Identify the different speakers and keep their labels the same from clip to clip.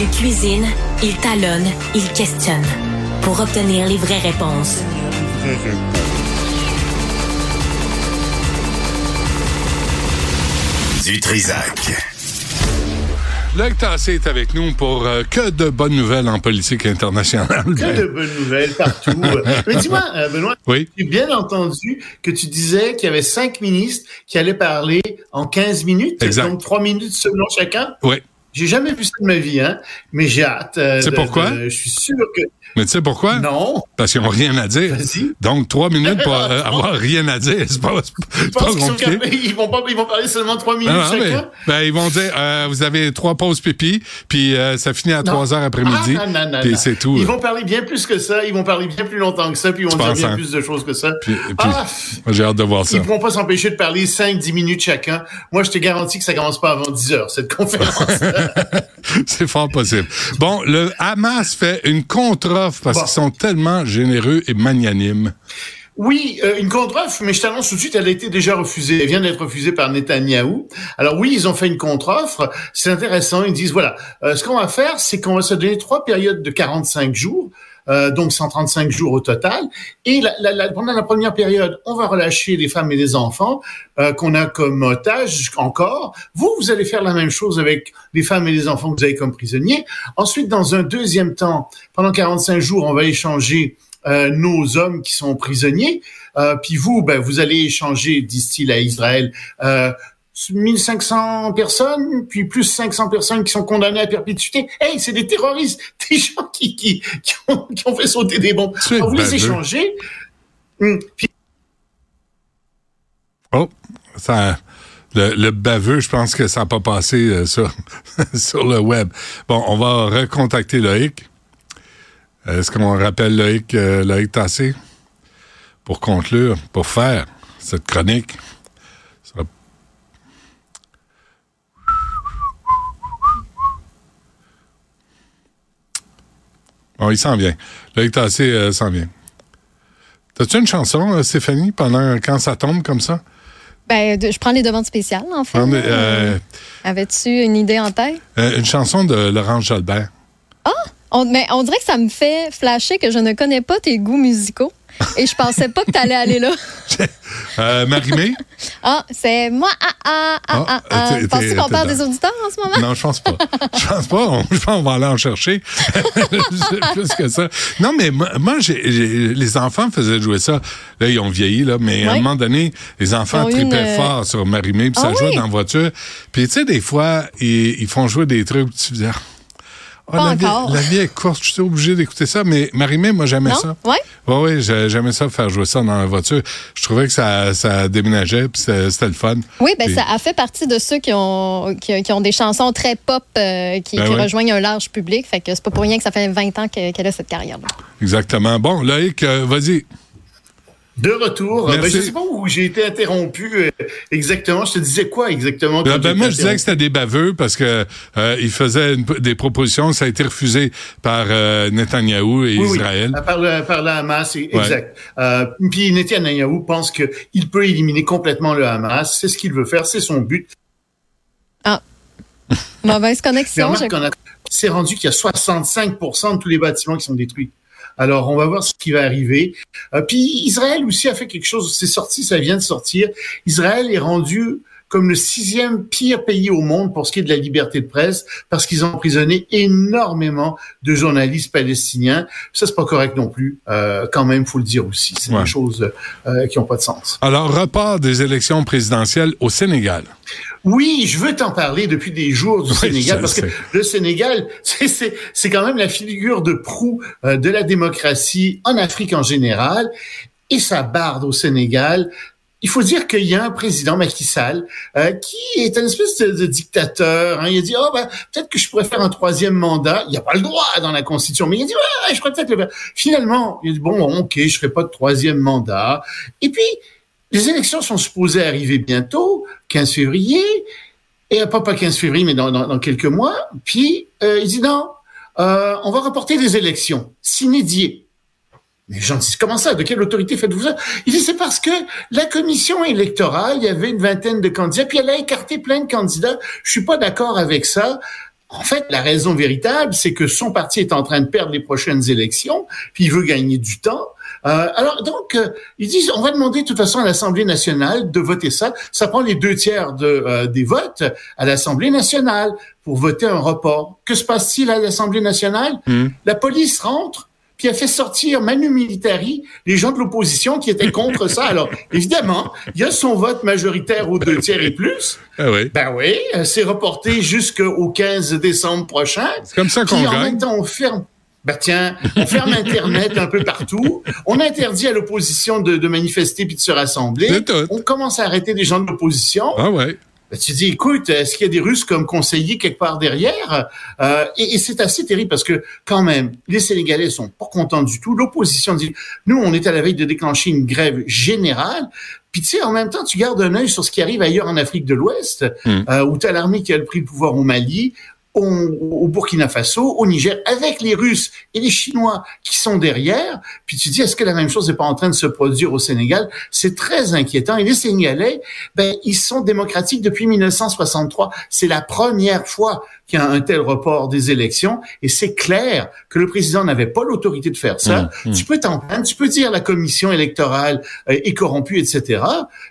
Speaker 1: Il cuisine, il talonne, il questionne pour obtenir les vraies réponses.
Speaker 2: Du Trisac.
Speaker 3: Luc Tassé est avec nous pour euh, que de bonnes nouvelles en politique internationale.
Speaker 4: Que de bonnes nouvelles partout. Mais dis-moi, euh, Benoît,
Speaker 3: Oui.
Speaker 4: j'ai bien entendu que tu disais qu'il y avait cinq ministres qui allaient parler en 15 minutes,
Speaker 3: Exact.
Speaker 4: donc trois minutes selon chacun.
Speaker 3: Oui.
Speaker 4: J'ai jamais vu ça de ma vie, hein, mais j'ai hâte. euh,
Speaker 3: C'est pourquoi?
Speaker 4: de- Je suis sûr que
Speaker 3: Mais tu sais pourquoi?
Speaker 4: non.
Speaker 3: Parce qu'ils n'ont rien à dire. Donc, trois minutes pour euh, avoir rien à dire, c'est pas, pas compliqué.
Speaker 4: ils vont pas, ils vont parler seulement trois minutes
Speaker 3: Ah, mais,
Speaker 4: chacun.
Speaker 3: ben, ils vont dire, euh, vous avez trois pauses pipi, puis euh, ça finit à
Speaker 4: Non.
Speaker 3: 3 heures après-midi,
Speaker 4: Ah, non, non, non,
Speaker 3: puis
Speaker 4: non.
Speaker 3: c'est tout.
Speaker 4: Ils vont parler bien plus que ça. Ils vont parler bien plus longtemps que ça, puis ils vont dire bien
Speaker 3: hein?
Speaker 4: plus de choses que ça.
Speaker 3: Puis- puis-
Speaker 4: ah,
Speaker 3: J'ai hâte de voir ça.
Speaker 4: Ils ne pourront pas s'empêcher de parler 5-10 minutes chacun. Moi, je te garantis que ça commence pas avant 10 heures, cette conférence.
Speaker 3: C'est fort possible. Bon, le Hamas fait une contre-offre parce
Speaker 4: Bon.
Speaker 3: qu'ils sont tellement généreux et magnanimes.
Speaker 4: oui, euh, une contre-offre, mais je t'annonce tout de suite, elle a été déjà refusée. Elle vient d'être refusée par Netanyahou. Alors oui, ils ont fait une contre-offre. C'est intéressant. Ils disent, voilà, euh, ce qu'on va faire, c'est qu'on va se donner trois périodes de 45 jours. Euh, donc 135 jours au total. Et la, la, la- pendant la première période, on va relâcher les femmes et les enfants euh, qu'on a comme otages encore. Vous, vous allez faire la même chose avec les femmes et les enfants que vous avez comme prisonniers. Ensuite, dans un deuxième temps, pendant 45 jours, on va échanger euh, nos hommes qui sont prisonniers. Euh, puis vous, ben, vous allez échanger, disent-ils à Israël, euh, 1500 personnes, puis plus 500 personnes qui sont condamnées à perpétuité. Hey, c'est des terroristes, des gens qui, qui, qui, ont, qui ont fait sauter des bombes. Va vous les échanger. Hum, Puis
Speaker 3: Oh, ça, le, le baveux, je pense que ça n'a pas passé euh, sur, sur le web. Bon, on va recontacter Loïc. Est-ce qu'on rappelle Loïc, euh, Loïc Tassé? Pour conclure, pour faire cette chronique? Bon, il s'en vient. Loïc Tassé euh, s'en vient. T'as-tu une chanson, euh, Stéphanie, pendant quand ça tombe comme ça?
Speaker 5: Ben, de- je prends les demandes spéciales, en fait.
Speaker 3: Euh,
Speaker 5: Avais-tu une idée en tête?
Speaker 3: euh, une chanson de Laurent Jalbert.
Speaker 5: On, mais on dirait que ça me fait flasher que je ne connais pas tes goûts musicaux. Et je pensais pas que tu allais aller là.
Speaker 3: Euh, Marimé?
Speaker 5: Ah, c'est moi. Ah, ah, ah,
Speaker 3: Ah,
Speaker 5: ah, ah. Penses-tu qu'on parle des auditeurs en ce moment?
Speaker 3: Non, je pense pas. Je pense pas. On- Je pense qu'on va aller en chercher. Plus que ça. Non, mais moi, moi, les enfants faisaient jouer ça. Là, ils ont vieilli, là, mais à un moment donné, les enfants tripaient
Speaker 5: une-
Speaker 3: fort sur Marimé, puis ça
Speaker 5: Ah
Speaker 3: jouait
Speaker 5: oui?
Speaker 3: dans la voiture. Puis, tu sais, des fois, ils, ils font jouer des trucs, tu dis, ah,
Speaker 5: Pas
Speaker 3: la, vie,
Speaker 5: encore.
Speaker 3: la vie est courte, je suis obligé d'écouter ça. Mais Marimé, moi, j'aimais ça. Oui, oui, j'ai- j'aimais ça faire jouer ça dans la voiture. Je trouvais que ça, ça déménageait, puis c'était le fun.
Speaker 5: Oui, ben
Speaker 3: Puis-
Speaker 5: ça a fait partie de ceux qui ont, qui, qui ont des chansons très pop euh, qui,
Speaker 3: Ben
Speaker 5: qui rejoignent un large public. Fait que c'est pas pour rien que ça fait 20 ans que- qu'elle a cette carrière-là.
Speaker 3: Exactement. Bon, Loïc, euh, vas-y.
Speaker 4: De retour.
Speaker 3: Merci.
Speaker 4: Ben, je sais pas où j'ai été interrompu euh, exactement. Je te disais quoi exactement?
Speaker 3: Ben, ben, moi, je disais que c'était des baveux parce que euh, il faisait une- des propositions, ça a été refusé par euh, Netanyahou et
Speaker 4: Oui, oui,
Speaker 3: Israël.
Speaker 4: par, le, par le Hamas,
Speaker 3: Ouais.
Speaker 4: exact. Euh, puis Netanyahou pense qu'il peut éliminer complètement le Hamas. C'est ce qu'il veut faire, c'est son but.
Speaker 5: Mauvaise
Speaker 4: Mais
Speaker 5: connexion.
Speaker 4: c'est rendu qu'il y a 65% de tous les bâtiments qui sont détruits. Alors, on va voir ce qui va arriver. Euh, puis Israël aussi a fait quelque chose. C'est sorti, ça vient de sortir. Israël est rendu comme le sixième pire pays au monde pour ce qui est de la liberté de presse, parce qu'ils ont emprisonné énormément de journalistes palestiniens. Ça, c'est pas correct non plus. Euh, quand même, faut le dire aussi. C'est
Speaker 3: Ouais.
Speaker 4: des choses euh, qui ont pas de sens.
Speaker 3: Alors, report des élections présidentielles au Sénégal.
Speaker 4: Oui, je veux t'en parler depuis des jours du
Speaker 3: Oui,
Speaker 4: Sénégal parce que le Sénégal, c'est quand même la figure de proue euh, de la démocratie en Afrique en général. et ça barde au Sénégal. Il faut dire qu'il y a un président Macky Sall euh, qui est un espèce de, dictateur. Hein. Il a dit oh ben peut-être que je pourrais faire un troisième mandat. Il n'y a pas le droit dans la Constitution, mais il a dit ouais, je pourrais peut-être le faire. Finalement, il a dit bon ok, je ferai pas de troisième mandat. Et puis les élections sont supposées arriver bientôt, 15 février, et pas pas 15 février, mais dans, quelques mois. Puis euh, il dit non, euh, on va reporter les élections, s'inédier. Mais les gens disent, comment ça? De quelle autorité faites-vous ça? Il dit, c'est parce que la commission électorale, il y avait une vingtaine de candidats, puis elle a écarté plein de candidats. Je suis pas d'accord avec ça. En fait, la raison véritable, c'est que son parti est en train de perdre les prochaines élections, puis il veut gagner du temps. Euh, alors donc, euh, ils disent, on va demander de toute façon à l'Assemblée nationale de voter ça. Ça prend les deux tiers de, euh, des votes à l'Assemblée nationale pour voter un report. Que se passe-t-il à l'Assemblée nationale? Hmm. La police rentre, qui a fait sortir Manu Militari les gens de l'opposition qui étaient contre ça. Alors, évidemment, il y a son vote majoritaire aux deux tiers et plus.
Speaker 3: Ah oui.
Speaker 4: Ben oui, c'est reporté jusqu'au 15 décembre prochain.
Speaker 3: C'est comme ça qu'on gagne.
Speaker 4: en même temps, on ferme... Ben tiens, on ferme Internet un peu partout. On interdit à l'opposition de, de, manifester puis de se rassembler. On commence à arrêter les gens de l'opposition.
Speaker 3: Ah ouais.
Speaker 4: Ben, tu dis, écoute, est-ce qu'il y a des Russes comme conseillers quelque part derrière? Euh, Et, et c'est assez terrible parce que quand même, les Sénégalais sont pas contents du tout. L'opposition dit, nous, on est à la veille de déclencher une grève générale. Puis tu sais, en même temps, tu gardes un œil sur ce qui arrive ailleurs en Afrique de l'Ouest, hmm. euh, où tu as l'armée qui a pris le pouvoir au Mali, au, Burkina Faso, au Niger, avec les Russes et les Chinois qui sont derrière. Puis tu dis, est-ce que la même chose n'est pas en train de se produire au Sénégal? C'est très inquiétant. Et les Sénégalais, ben, ils sont démocratiques depuis 1963. C'est la première fois qu'il y a un tel report des élections. Et c'est clair que le président n'avait pas l'autorité de faire ça. Mmh, mmh. Tu peux t'en plaindre, tu peux dire la commission électorale euh, est corrompue, etc.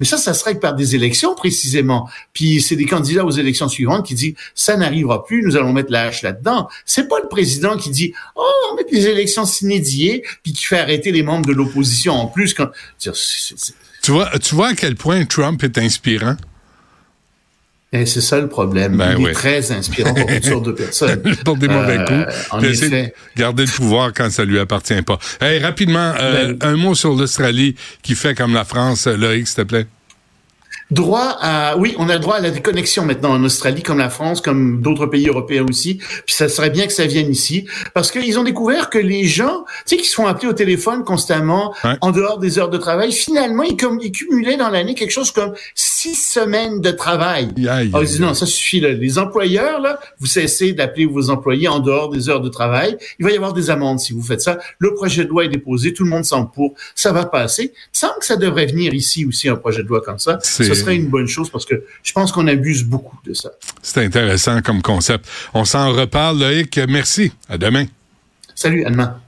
Speaker 4: Mais ça, ça se règle par des élections précisément. Puis c'est des candidats aux élections suivantes qui disent, ça n'arrivera plus nous allons mettre la hache là-dedans. C'est pas le président qui dit oh on met les élections s'inédiées puis qui fait arrêter les membres de l'opposition en plus. Quand... Tu
Speaker 3: vois, tu vois à quel point Trump est inspirant?
Speaker 4: Et c'est ça le problème. Ben il est très inspirant pour toutes sortes de personnes.
Speaker 3: pour des mauvais euh, coups. En effet. Garder le pouvoir quand ça lui appartient pas. Hey, rapidement, euh, ben, un mot sur l'Australie qui fait comme la France. Loïc, s'il te plaît
Speaker 4: droit à, oui, on a le droit à la déconnexion maintenant en Australie, comme la France, comme d'autres pays européens aussi. Puis ça serait bien que ça vienne ici, parce qu'ils ont découvert que les gens, tu sais, qui se font appeler au téléphone constamment, en dehors des heures de travail, finalement, ils, comme, ils cumulaient dans l'année quelque chose comme six semaines de travail. Alors, ils disent, non, ça suffit. Là. Les employeurs, là, vous cessez d'appeler vos employés en dehors des heures de travail. Il va y avoir des amendes si vous faites ça. Le projet de loi est déposé, tout le monde s'en pour, ça va passer. Il semble que ça devrait venir ici aussi, un projet de loi comme ça serait une bonne chose parce que je pense qu'on abuse beaucoup de ça.
Speaker 3: C'est intéressant comme concept. On s'en reparle, Loïc. Merci. À demain.
Speaker 4: Salut, à demain.